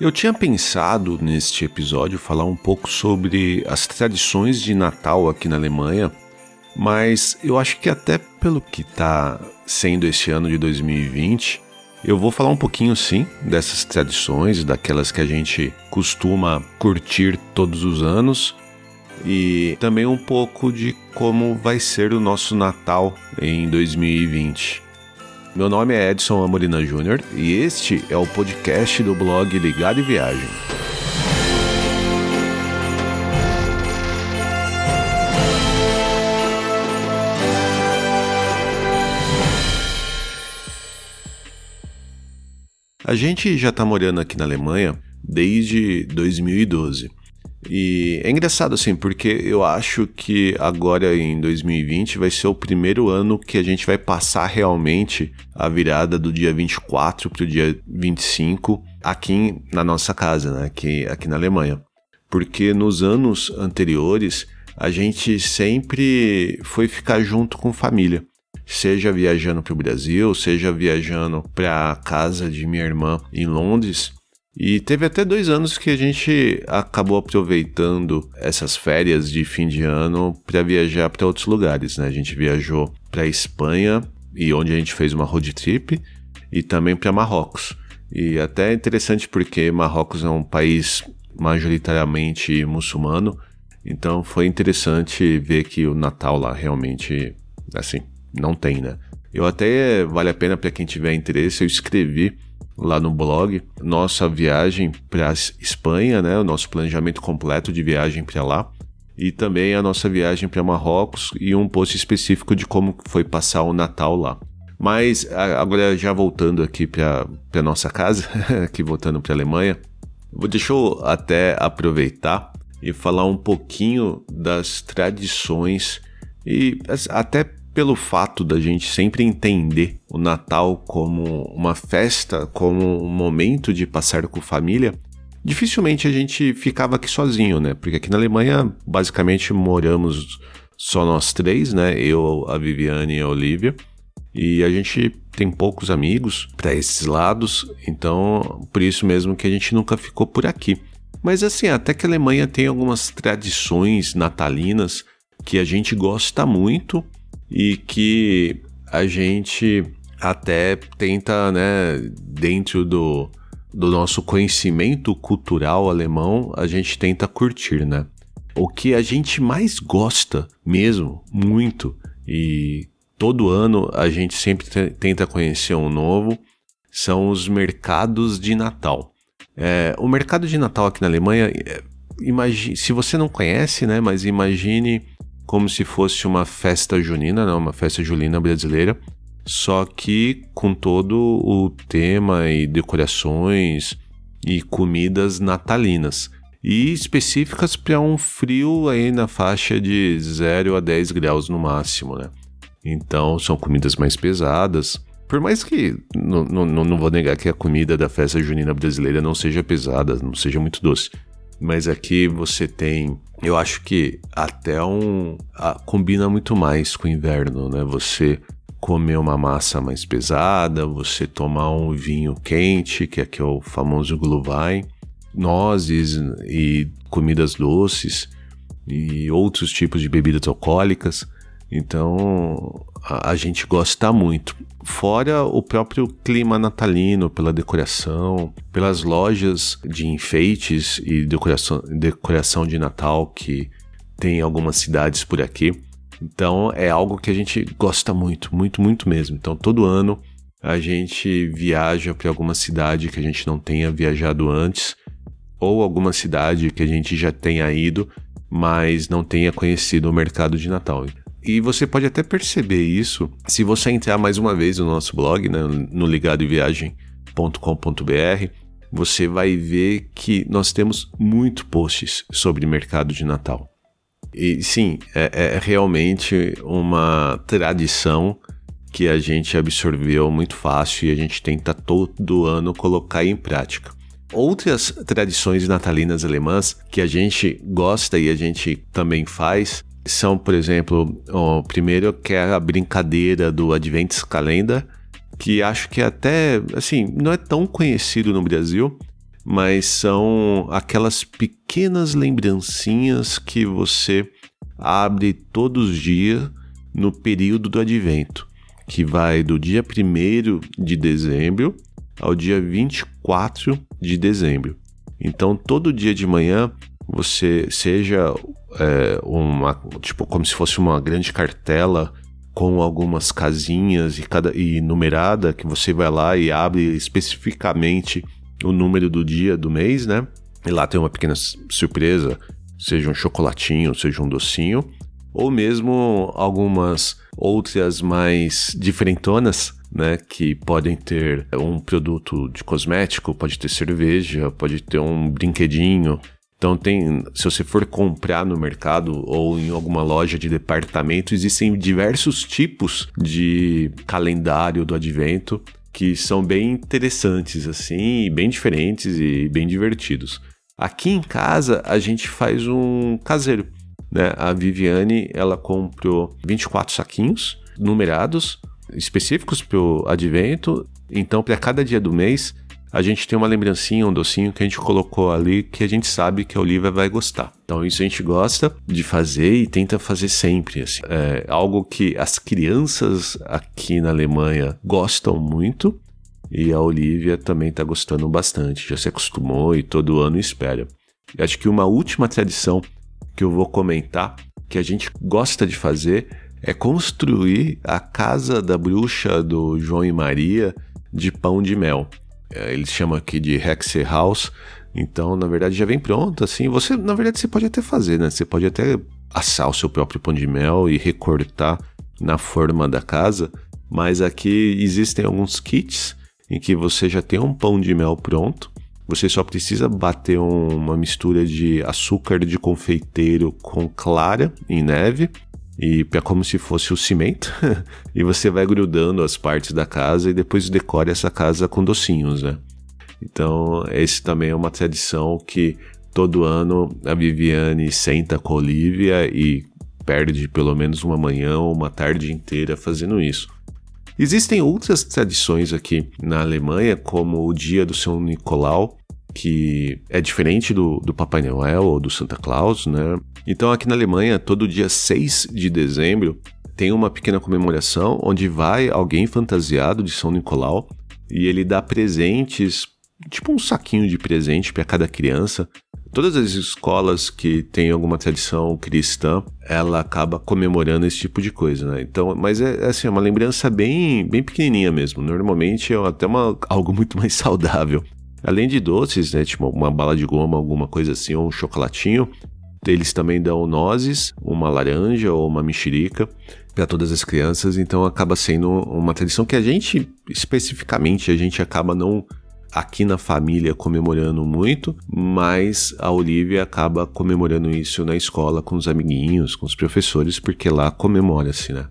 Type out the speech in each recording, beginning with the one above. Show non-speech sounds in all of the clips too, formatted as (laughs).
Eu tinha pensado neste episódio falar um pouco sobre as tradições de Natal aqui na Alemanha, mas eu acho que até pelo que está sendo esse ano de 2020, eu vou falar um pouquinho sim dessas tradições, daquelas que a gente costuma curtir todos os anos e também um pouco de como vai ser o nosso Natal em 2020. Meu nome é Edson Amorina Júnior e este é o podcast do blog Ligado e Viagem. A gente já está morando aqui na Alemanha desde 2012. E é engraçado assim, porque eu acho que agora em 2020 vai ser o primeiro ano que a gente vai passar realmente a virada do dia 24 para o dia 25 aqui na nossa casa, né? aqui, aqui na Alemanha. Porque nos anos anteriores a gente sempre foi ficar junto com família. Seja viajando para o Brasil, seja viajando para a casa de minha irmã em Londres, e teve até dois anos que a gente acabou aproveitando essas férias de fim de ano para viajar para outros lugares, né? A gente viajou para Espanha e onde a gente fez uma road trip e também para Marrocos. E até é interessante porque Marrocos é um país majoritariamente muçulmano, então foi interessante ver que o Natal lá realmente assim não tem, né? Eu até vale a pena para quem tiver interesse, eu escrevi lá no blog nossa viagem para Espanha, né, o nosso planejamento completo de viagem para lá e também a nossa viagem para Marrocos e um post específico de como foi passar o Natal lá. Mas agora já voltando aqui para nossa casa, (laughs) aqui voltando para a Alemanha, deixa eu até aproveitar e falar um pouquinho das tradições e até pelo fato da gente sempre entender o Natal como uma festa, como um momento de passar com família, dificilmente a gente ficava aqui sozinho, né? Porque aqui na Alemanha, basicamente, moramos só nós três, né? Eu, a Viviane e a Olivia. E a gente tem poucos amigos para esses lados, então por isso mesmo que a gente nunca ficou por aqui. Mas assim, até que a Alemanha tem algumas tradições natalinas que a gente gosta muito e que a gente até tenta, né, dentro do, do nosso conhecimento cultural alemão, a gente tenta curtir, né? O que a gente mais gosta mesmo, muito, e todo ano a gente sempre tenta conhecer um novo, são os mercados de Natal. É, o mercado de Natal aqui na Alemanha, é, imagine, se você não conhece, né, mas imagine como se fosse uma festa junina, né, uma festa julina brasileira, só que com todo o tema e decorações e comidas natalinas e específicas para um frio aí na faixa de 0 a 10 graus no máximo, né? Então são comidas mais pesadas. Por mais que não, vou negar que a comida da festa junina brasileira não seja pesada, não seja muito doce. Mas aqui você tem eu acho que até um. A, combina muito mais com o inverno, né? Você comer uma massa mais pesada, você tomar um vinho quente, que aqui é o famoso Glühwein, nozes e comidas doces e outros tipos de bebidas alcoólicas. Então a, a, gente gosta muito. Fora o próprio clima natalino, pela decoração, pelas lojas de enfeites e decoração, decoração de Natal que tem algumas cidades por aqui. Então é algo que a gente gosta muito, muito, muito mesmo. Então todo ano a gente viaja para alguma cidade que a gente não tenha viajado antes, ou alguma cidade que a gente já tenha ido, mas não tenha conhecido o mercado de Natal. E você pode até perceber isso se você entrar mais uma vez no nosso blog, né, no ligadoviagem.com.br. Você vai ver que nós temos muito posts sobre mercado de Natal. E sim, é, é realmente uma tradição que a gente absorveu muito fácil e a gente tenta todo ano colocar em prática. Outras tradições natalinas alemãs que a gente gosta e a gente também faz são, por exemplo, o primeiro que é a brincadeira do Advent Calendar, que acho que até, assim, não é tão conhecido no Brasil, mas são aquelas pequenas lembrancinhas que você abre todos os dias no período do advento, que vai do dia 1 de dezembro ao dia 24 de dezembro. Então, todo dia de manhã, você seja é, uma tipo como se fosse uma grande cartela com algumas casinhas e cada e numerada que você vai lá e abre especificamente o número do dia do mês, né? E lá tem uma pequena surpresa, seja um chocolatinho, seja um docinho, ou mesmo algumas outras mais diferentonas, né, que podem ter um produto de cosmético, pode ter cerveja, pode ter um brinquedinho. Então tem, se você for comprar no mercado ou em alguma loja de departamento, existem diversos tipos de calendário do advento que são bem interessantes assim, bem diferentes e bem divertidos. Aqui em casa a gente faz um caseiro, né? A Viviane, ela comprou 24 saquinhos numerados específicos para o advento. Então, para cada dia do mês, a gente tem uma lembrancinha, um docinho que a gente colocou ali que a gente sabe que a Olivia vai gostar. Então, isso a gente gosta de fazer e tenta fazer sempre. Assim. É algo que as crianças aqui na Alemanha gostam muito e a Olivia também está gostando bastante. Já se acostumou e todo ano espera. Acho que uma última tradição que eu vou comentar que a gente gosta de fazer é construir a casa da bruxa do João e Maria de pão de mel. É, eles chamam aqui de Hexe House. Então, na verdade, já vem pronto, assim. Você, na verdade, você pode até fazer, né? Você pode até assar o seu próprio pão de mel e recortar na forma da casa. Mas aqui existem alguns kits em que você já tem um pão de mel pronto. Você só precisa bater uma mistura de açúcar de confeiteiro com clara em neve e é como se fosse o cimento (laughs) e você vai grudando as partes da casa e depois decore essa casa com docinhos, né? Então, esse também é uma tradição que todo ano a Viviane senta com a Olivia e perde pelo menos uma manhã ou uma tarde inteira fazendo isso. Existem outras tradições aqui na Alemanha, como o dia do São Nicolau, que é diferente do, do Papai Noel ou do Santa Claus, né? Então, aqui na Alemanha, todo dia 6 de dezembro, tem uma pequena comemoração onde vai alguém fantasiado de São Nicolau e ele dá presentes, tipo um saquinho de presente para cada criança. Todas as escolas que têm alguma tradição cristã, ela acaba comemorando esse tipo de coisa, né? Então, mas é assim, é uma lembrança bem, bem pequenininha mesmo. Normalmente é até uma, algo muito mais (laughs) saudável. Além de doces, né, tipo uma bala de goma, alguma coisa assim, ou um chocolatinho, eles também dão nozes, uma laranja ou uma mexerica para todas as crianças, então acaba sendo uma tradição que a gente, especificamente, a gente acaba não aqui na família comemorando muito, mas a Olivia acaba comemorando isso na escola com os amiguinhos, com os professores, porque lá comemora-se, né?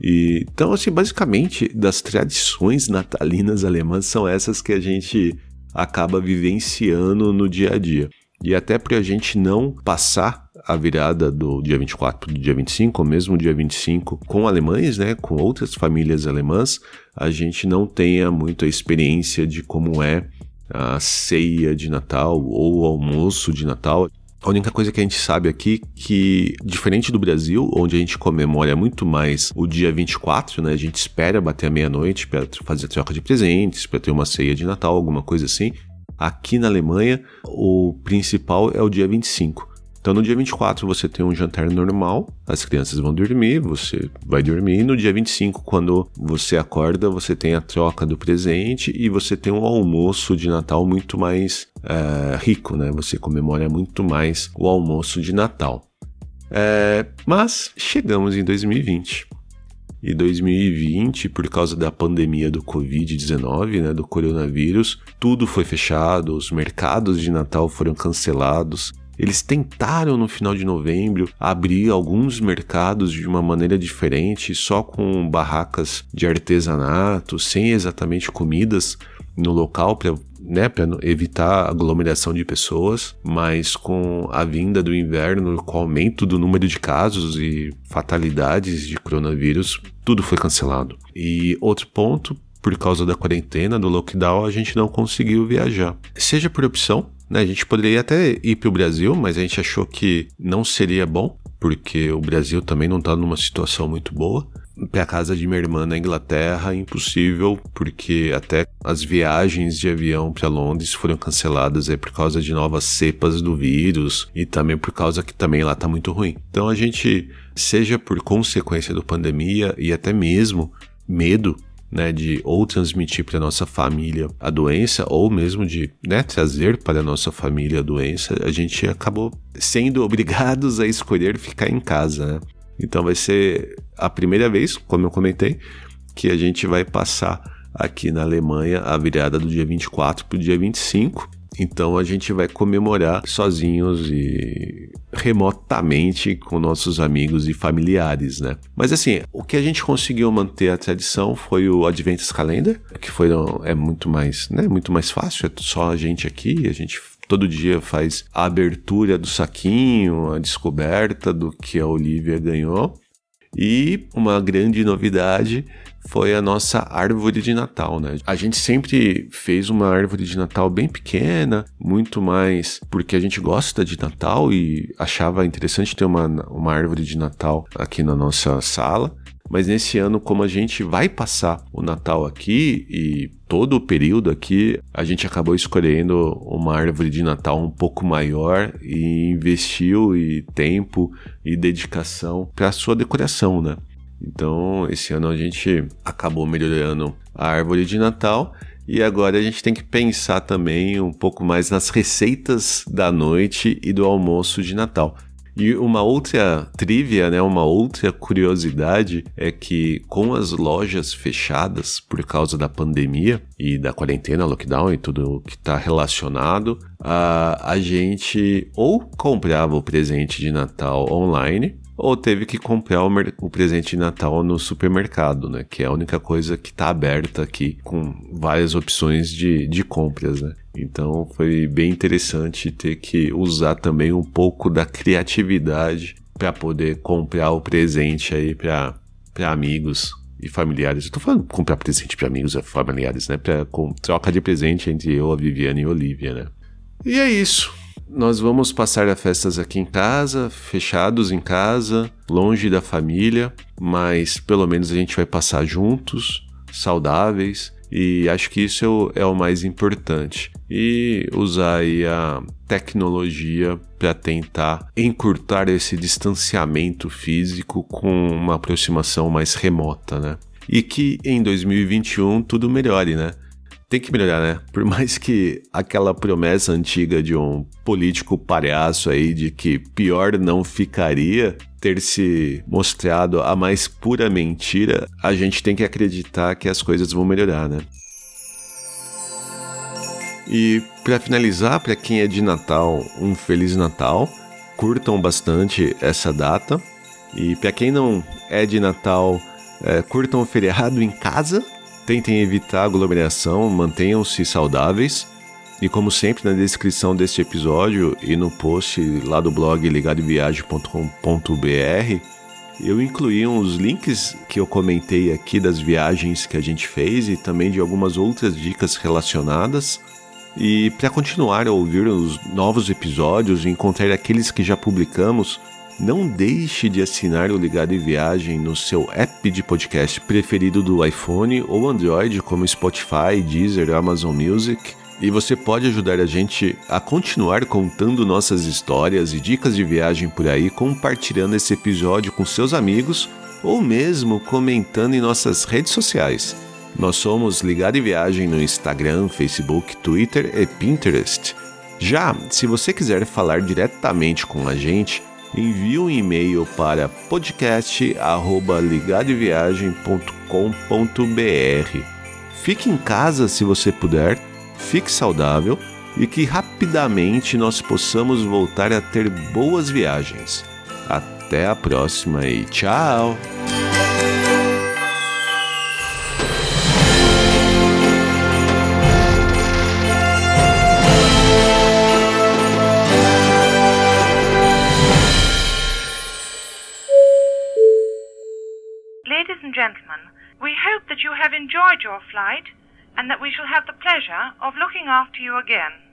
E, então, assim, basicamente, das tradições natalinas alemãs são essas que a gente acaba vivenciando no dia a dia. E até para a gente não passar a virada do dia 24 para o dia 25, ou mesmo dia 25, com alemães, né, com outras famílias alemãs, a gente não tenha muita experiência de como é a ceia de Natal ou o almoço de Natal. A única coisa que a gente sabe aqui que, diferente do Brasil, onde a gente comemora muito mais o dia 24, né? A gente espera bater a meia-noite para fazer troca de presentes, para ter uma ceia de Natal, alguma coisa assim. Aqui na Alemanha, o principal é o dia 25. Então, no dia 24 você tem um jantar normal, as crianças vão dormir, você vai dormir, e no dia 25, quando você acorda, você tem a troca do presente e você tem um almoço de Natal muito mais é, rico, né? Você comemora muito mais o almoço de Natal. É, mas chegamos em 2020 e 2020, por causa da pandemia do Covid-19, né, do coronavírus, tudo foi fechado, os mercados de Natal foram cancelados. Eles tentaram no final de novembro abrir alguns mercados de uma maneira diferente, só com barracas de artesanato, sem exatamente comidas no local para né, evitar aglomeração de pessoas, mas com a vinda do inverno, com o aumento do número de casos e fatalidades de coronavírus, tudo foi cancelado. E outro ponto por causa da quarentena, do lockdown, a gente não conseguiu viajar. Seja por opção, né? A gente poderia até ir para o Brasil, mas a gente achou que não seria bom, porque o Brasil também não está numa situação muito boa. Para casa de minha irmã na Inglaterra, impossível, porque até as viagens de avião para Londres foram canceladas aí por causa de novas cepas do vírus e também por causa que também lá está muito ruim. Então a gente, seja por consequência da pandemia e até mesmo medo né, de ou transmitir para nossa família a doença ou mesmo de né, trazer para nossa família a doença, a gente acabou sendo (laughs) obrigados a escolher ficar em casa. Né? Então vai ser a primeira vez, como eu comentei, que a gente vai passar aqui na Alemanha a virada do dia 24 para o dia 25 então a gente vai comemorar sozinhos e remotamente com nossos amigos e familiares, né? Mas assim, o que a gente conseguiu manter a tradição foi o Adventist Calendar, que foi é muito mais, né, muito mais fácil, é só a gente aqui, a gente todo dia faz a abertura do saquinho, a descoberta do que a Olivia ganhou. E uma grande novidade foi a nossa árvore de Natal, né? A gente sempre fez uma árvore de Natal bem pequena, muito mais porque a gente gosta de Natal e achava interessante ter uma, uma árvore de Natal aqui na nossa sala. Mas nesse ano, como a gente vai passar o Natal aqui e todo o período aqui, a gente acabou escolhendo uma árvore de Natal um pouco maior e investiu e tempo e dedicação para a sua decoração, né? Então, esse ano a gente acabou melhorando a árvore de Natal e agora a gente tem que pensar também um pouco mais nas receitas da noite e do almoço de Natal. E uma outra trivia, né, uma outra curiosidade é que com as lojas fechadas por causa da pandemia e da quarentena, lockdown e tudo que está relacionado, a, a gente ou comprava o presente de Natal online ou teve que comprar o, o, presente de Natal no supermercado, né? Que é a única coisa que está aberta aqui com várias opções de, de compras, né? Então foi bem interessante ter que usar também um pouco da criatividade para poder comprar o presente aí para amigos e familiares. Eu tô falando comprar presente para amigos e familiares, né? Para troca de presente entre eu, a Viviane e a Olivia, né? E é isso. Nós vamos passar as festas aqui em casa, fechados em casa, longe da família, mas pelo menos a gente vai passar juntos, saudáveis, e acho que isso é o, é mais importante. E usar a tecnologia para tentar encurtar esse distanciamento físico com uma aproximação mais remota, né? E que em 2021 tudo melhore, né? Tem que melhorar, né? Por mais que aquela promessa antiga de um político palhaço aí de que pior não ficaria ter se mostrado a mais pura mentira, a gente tem que acreditar que as coisas vão melhorar, né? E para finalizar, para quem é de Natal, um feliz Natal. Curtam bastante essa data. E para quem não é de Natal, é, curtam o feriado em casa Tentem evitar aglomeração, mantenham-se saudáveis. E como sempre, na descrição deste episódio e no post lá do blog ligadoviagem.com.br, eu incluí uns links que eu comentei aqui das viagens que a gente fez e também de algumas outras dicas relacionadas. E para continuar a ouvir os novos episódios e encontrar aqueles que já publicamos, não deixe de assinar o Ligado em Viagem no seu app de podcast preferido do iPhone ou Android, como Spotify, Deezer, Amazon Music. E você pode ajudar a gente a continuar contando nossas histórias e dicas de viagem por aí, compartilhando esse episódio com seus amigos ou mesmo comentando em nossas redes sociais. Nós somos Ligado em Viagem no Instagram, Facebook, Twitter e Pinterest. Já, se você quiser falar diretamente com a gente, envie um e-mail para podcast@ligadeviagem.com.br. Fique em casa se você puder, fique saudável e que rapidamente nós possamos voltar a ter boas viagens. Até a próxima e tchau! And that we shall have the pleasure of looking after you again.